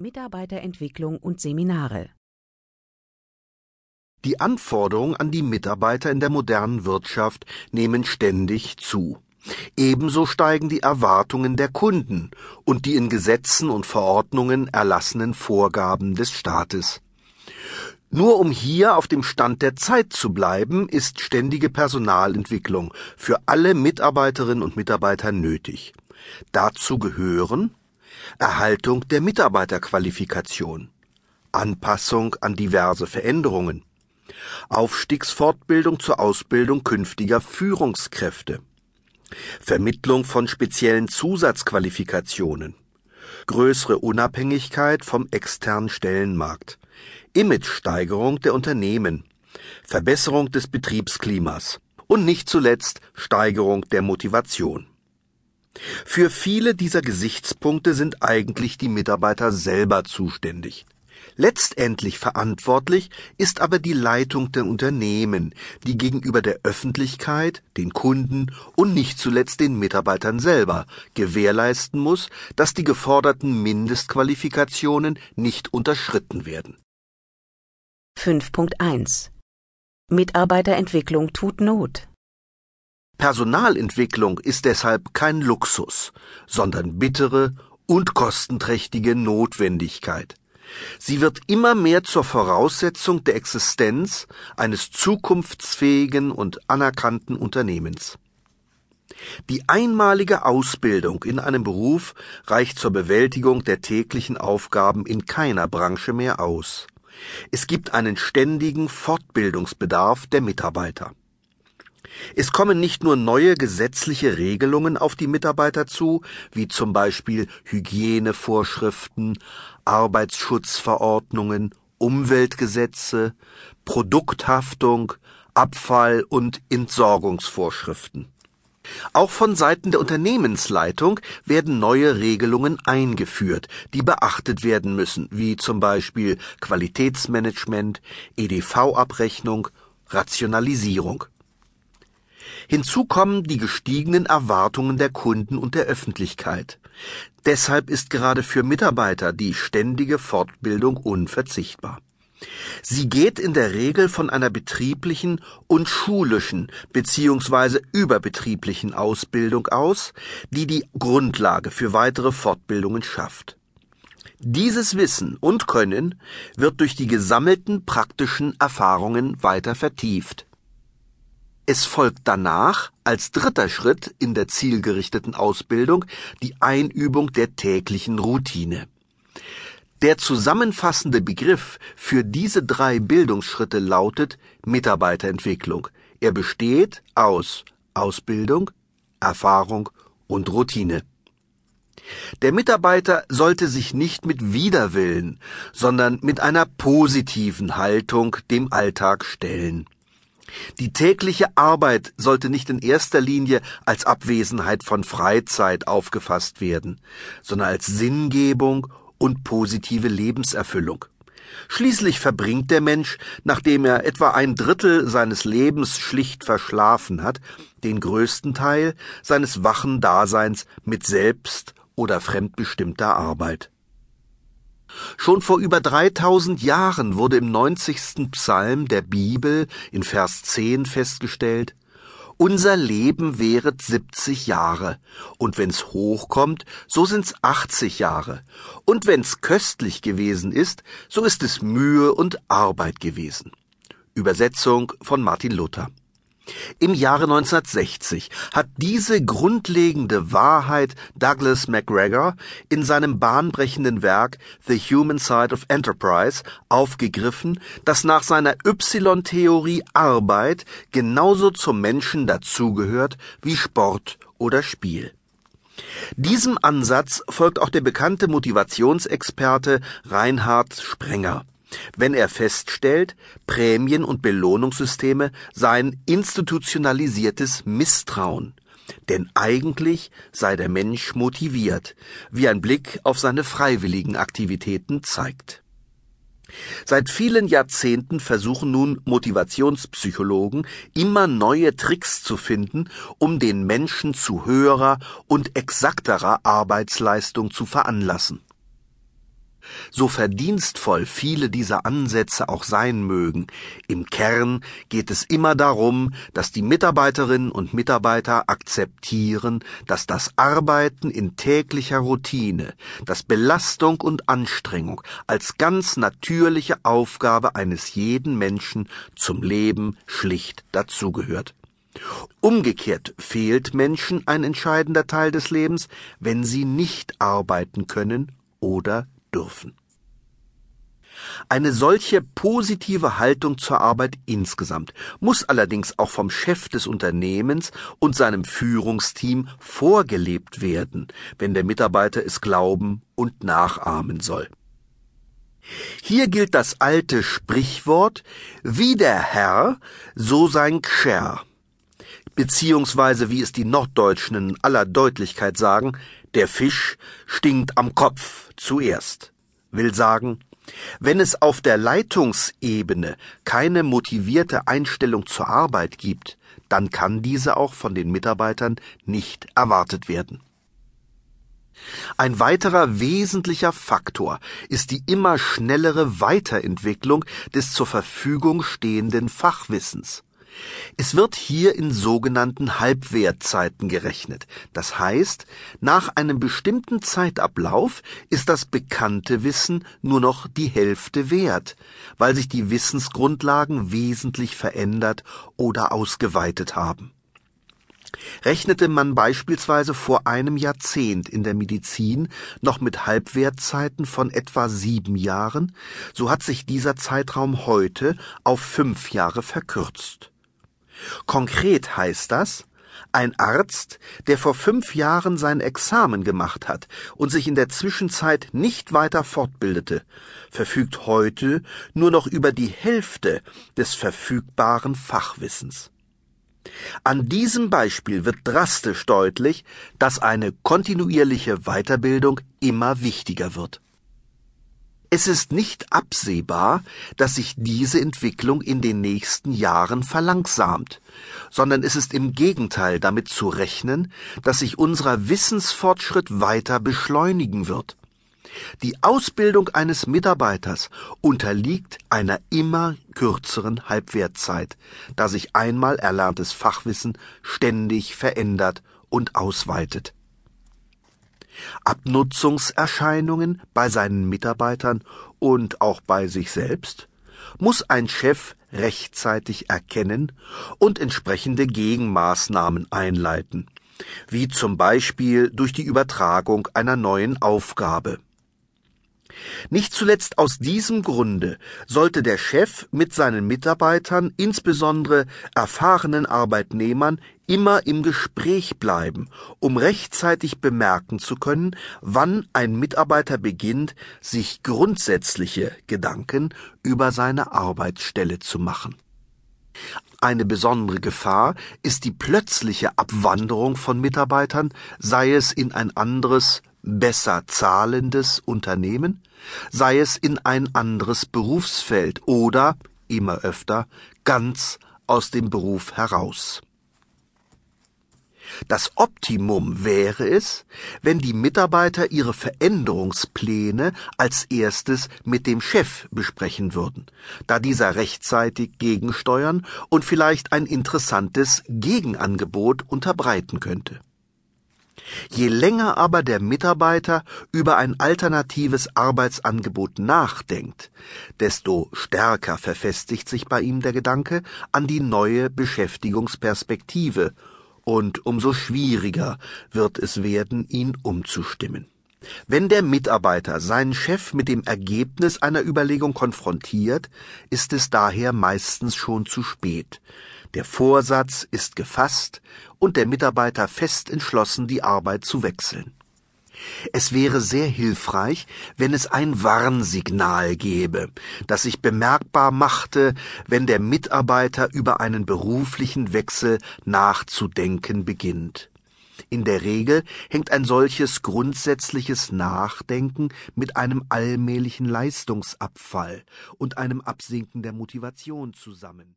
Mitarbeiterentwicklung und Seminare Die Anforderungen an die Mitarbeiter in der modernen Wirtschaft nehmen ständig zu. Ebenso steigen die Erwartungen der Kunden und die in Gesetzen und Verordnungen erlassenen Vorgaben des Staates. Nur um hier auf dem Stand der Zeit zu bleiben, ist ständige Personalentwicklung für alle Mitarbeiterinnen und Mitarbeiter nötig. Dazu gehören Erhaltung der Mitarbeiterqualifikation, Anpassung an diverse Veränderungen, Aufstiegsfortbildung zur Ausbildung künftiger Führungskräfte, Vermittlung von speziellen Zusatzqualifikationen, größere Unabhängigkeit vom externen Stellenmarkt, Imagesteigerung der Unternehmen, Verbesserung des Betriebsklimas. Und nicht zuletzt Steigerung der Motivation. Für viele dieser Gesichtspunkte sind eigentlich die Mitarbeiter selber zuständig. Letztendlich verantwortlich ist aber die Leitung der Unternehmen, die gegenüber der Öffentlichkeit, den Kunden und nicht zuletzt den Mitarbeitern selber gewährleisten muss, dass die geforderten Mindestqualifikationen nicht unterschritten werden. 5.1 Mitarbeiterentwicklung tut Not. Personalentwicklung ist deshalb kein Luxus, sondern bittere und kostenträchtige Notwendigkeit. Sie wird immer mehr zur Voraussetzung der Existenz eines zukunftsfähigen und anerkannten Unternehmens. Die einmalige Ausbildung in einem Beruf reicht zur Bewältigung der täglichen Aufgaben in keiner Branche mehr aus. Es gibt einen ständigen Fortbildungsbedarf der Mitarbeiter. Es kommen nicht nur neue gesetzliche Regelungen auf die Mitarbeiter zu, wie zum Beispiel Hygienevorschriften, Arbeitsschutzverordnungen, Umweltgesetze, Produkthaftung, Abfall- und Entsorgungsvorschriften. Auch von Seiten der Unternehmensleitung werden neue Regelungen eingeführt, die beachtet werden müssen, wie zum Beispiel Qualitätsmanagement, EDV-Abrechnung, Rationalisierung. Hinzu kommen die gestiegenen Erwartungen der Kunden und der Öffentlichkeit. Deshalb ist gerade für Mitarbeiter die ständige Fortbildung unverzichtbar. Sie geht in der Regel von einer betrieblichen und schulischen bzw. überbetrieblichen Ausbildung aus, die die Grundlage für weitere Fortbildungen schafft. Dieses Wissen und Können wird durch die gesammelten praktischen Erfahrungen weiter vertieft. Es folgt danach als dritter Schritt in der zielgerichteten Ausbildung die Einübung der täglichen Routine. Der zusammenfassende Begriff für diese drei Bildungsschritte lautet Mitarbeiterentwicklung. Er besteht aus Ausbildung, Erfahrung und Routine. Der Mitarbeiter sollte sich nicht mit Widerwillen, sondern mit einer positiven Haltung dem Alltag stellen. Die tägliche Arbeit sollte nicht in erster Linie als Abwesenheit von Freizeit aufgefasst werden, sondern als Sinngebung und positive Lebenserfüllung. Schließlich verbringt der Mensch, nachdem er etwa ein Drittel seines Lebens schlicht verschlafen hat, den größten Teil seines wachen Daseins mit selbst oder fremdbestimmter Arbeit. Schon vor über 3000 Jahren wurde im 90. Psalm der Bibel in Vers 10 festgestellt, unser Leben währet 70 Jahre, und wenn's hochkommt, so sind's 80 Jahre, und wenn's köstlich gewesen ist, so ist es Mühe und Arbeit gewesen. Übersetzung von Martin Luther. Im Jahre 1960 hat diese grundlegende Wahrheit Douglas MacGregor in seinem bahnbrechenden Werk The Human Side of Enterprise aufgegriffen, das nach seiner Y-Theorie Arbeit genauso zum Menschen dazugehört wie Sport oder Spiel. Diesem Ansatz folgt auch der bekannte Motivationsexperte Reinhard Sprenger wenn er feststellt, Prämien- und Belohnungssysteme seien institutionalisiertes Misstrauen. Denn eigentlich sei der Mensch motiviert, wie ein Blick auf seine freiwilligen Aktivitäten zeigt. Seit vielen Jahrzehnten versuchen nun Motivationspsychologen immer neue Tricks zu finden, um den Menschen zu höherer und exakterer Arbeitsleistung zu veranlassen. So verdienstvoll viele dieser Ansätze auch sein mögen, im Kern geht es immer darum, dass die Mitarbeiterinnen und Mitarbeiter akzeptieren, dass das Arbeiten in täglicher Routine, das Belastung und Anstrengung als ganz natürliche Aufgabe eines jeden Menschen zum Leben schlicht dazugehört. Umgekehrt fehlt Menschen ein entscheidender Teil des Lebens, wenn sie nicht arbeiten können oder dürfen. Eine solche positive Haltung zur Arbeit insgesamt muss allerdings auch vom Chef des Unternehmens und seinem Führungsteam vorgelebt werden, wenn der Mitarbeiter es glauben und nachahmen soll. Hier gilt das alte Sprichwort, wie der Herr, so sein Gscher beziehungsweise wie es die Norddeutschen in aller Deutlichkeit sagen, der Fisch stinkt am Kopf zuerst. Will sagen, wenn es auf der Leitungsebene keine motivierte Einstellung zur Arbeit gibt, dann kann diese auch von den Mitarbeitern nicht erwartet werden. Ein weiterer wesentlicher Faktor ist die immer schnellere Weiterentwicklung des zur Verfügung stehenden Fachwissens. Es wird hier in sogenannten Halbwertzeiten gerechnet. Das heißt, nach einem bestimmten Zeitablauf ist das bekannte Wissen nur noch die Hälfte wert, weil sich die Wissensgrundlagen wesentlich verändert oder ausgeweitet haben. Rechnete man beispielsweise vor einem Jahrzehnt in der Medizin noch mit Halbwertzeiten von etwa sieben Jahren, so hat sich dieser Zeitraum heute auf fünf Jahre verkürzt. Konkret heißt das, ein Arzt, der vor fünf Jahren sein Examen gemacht hat und sich in der Zwischenzeit nicht weiter fortbildete, verfügt heute nur noch über die Hälfte des verfügbaren Fachwissens. An diesem Beispiel wird drastisch deutlich, dass eine kontinuierliche Weiterbildung immer wichtiger wird. Es ist nicht absehbar, dass sich diese Entwicklung in den nächsten Jahren verlangsamt, sondern es ist im Gegenteil damit zu rechnen, dass sich unser Wissensfortschritt weiter beschleunigen wird. Die Ausbildung eines Mitarbeiters unterliegt einer immer kürzeren Halbwertzeit, da sich einmal erlerntes Fachwissen ständig verändert und ausweitet. Abnutzungserscheinungen bei seinen Mitarbeitern und auch bei sich selbst muss ein Chef rechtzeitig erkennen und entsprechende Gegenmaßnahmen einleiten, wie zum Beispiel durch die Übertragung einer neuen Aufgabe. Nicht zuletzt aus diesem Grunde sollte der Chef mit seinen Mitarbeitern, insbesondere erfahrenen Arbeitnehmern, immer im Gespräch bleiben, um rechtzeitig bemerken zu können, wann ein Mitarbeiter beginnt, sich grundsätzliche Gedanken über seine Arbeitsstelle zu machen. Eine besondere Gefahr ist die plötzliche Abwanderung von Mitarbeitern, sei es in ein anderes, besser zahlendes Unternehmen, sei es in ein anderes Berufsfeld oder, immer öfter, ganz aus dem Beruf heraus. Das Optimum wäre es, wenn die Mitarbeiter ihre Veränderungspläne als erstes mit dem Chef besprechen würden, da dieser rechtzeitig gegensteuern und vielleicht ein interessantes Gegenangebot unterbreiten könnte. Je länger aber der Mitarbeiter über ein alternatives Arbeitsangebot nachdenkt, desto stärker verfestigt sich bei ihm der Gedanke an die neue Beschäftigungsperspektive und umso schwieriger wird es werden, ihn umzustimmen. Wenn der Mitarbeiter seinen Chef mit dem Ergebnis einer Überlegung konfrontiert, ist es daher meistens schon zu spät. Der Vorsatz ist gefasst und der Mitarbeiter fest entschlossen, die Arbeit zu wechseln. Es wäre sehr hilfreich, wenn es ein Warnsignal gäbe, das sich bemerkbar machte, wenn der Mitarbeiter über einen beruflichen Wechsel nachzudenken beginnt. In der Regel hängt ein solches grundsätzliches Nachdenken mit einem allmählichen Leistungsabfall und einem Absinken der Motivation zusammen.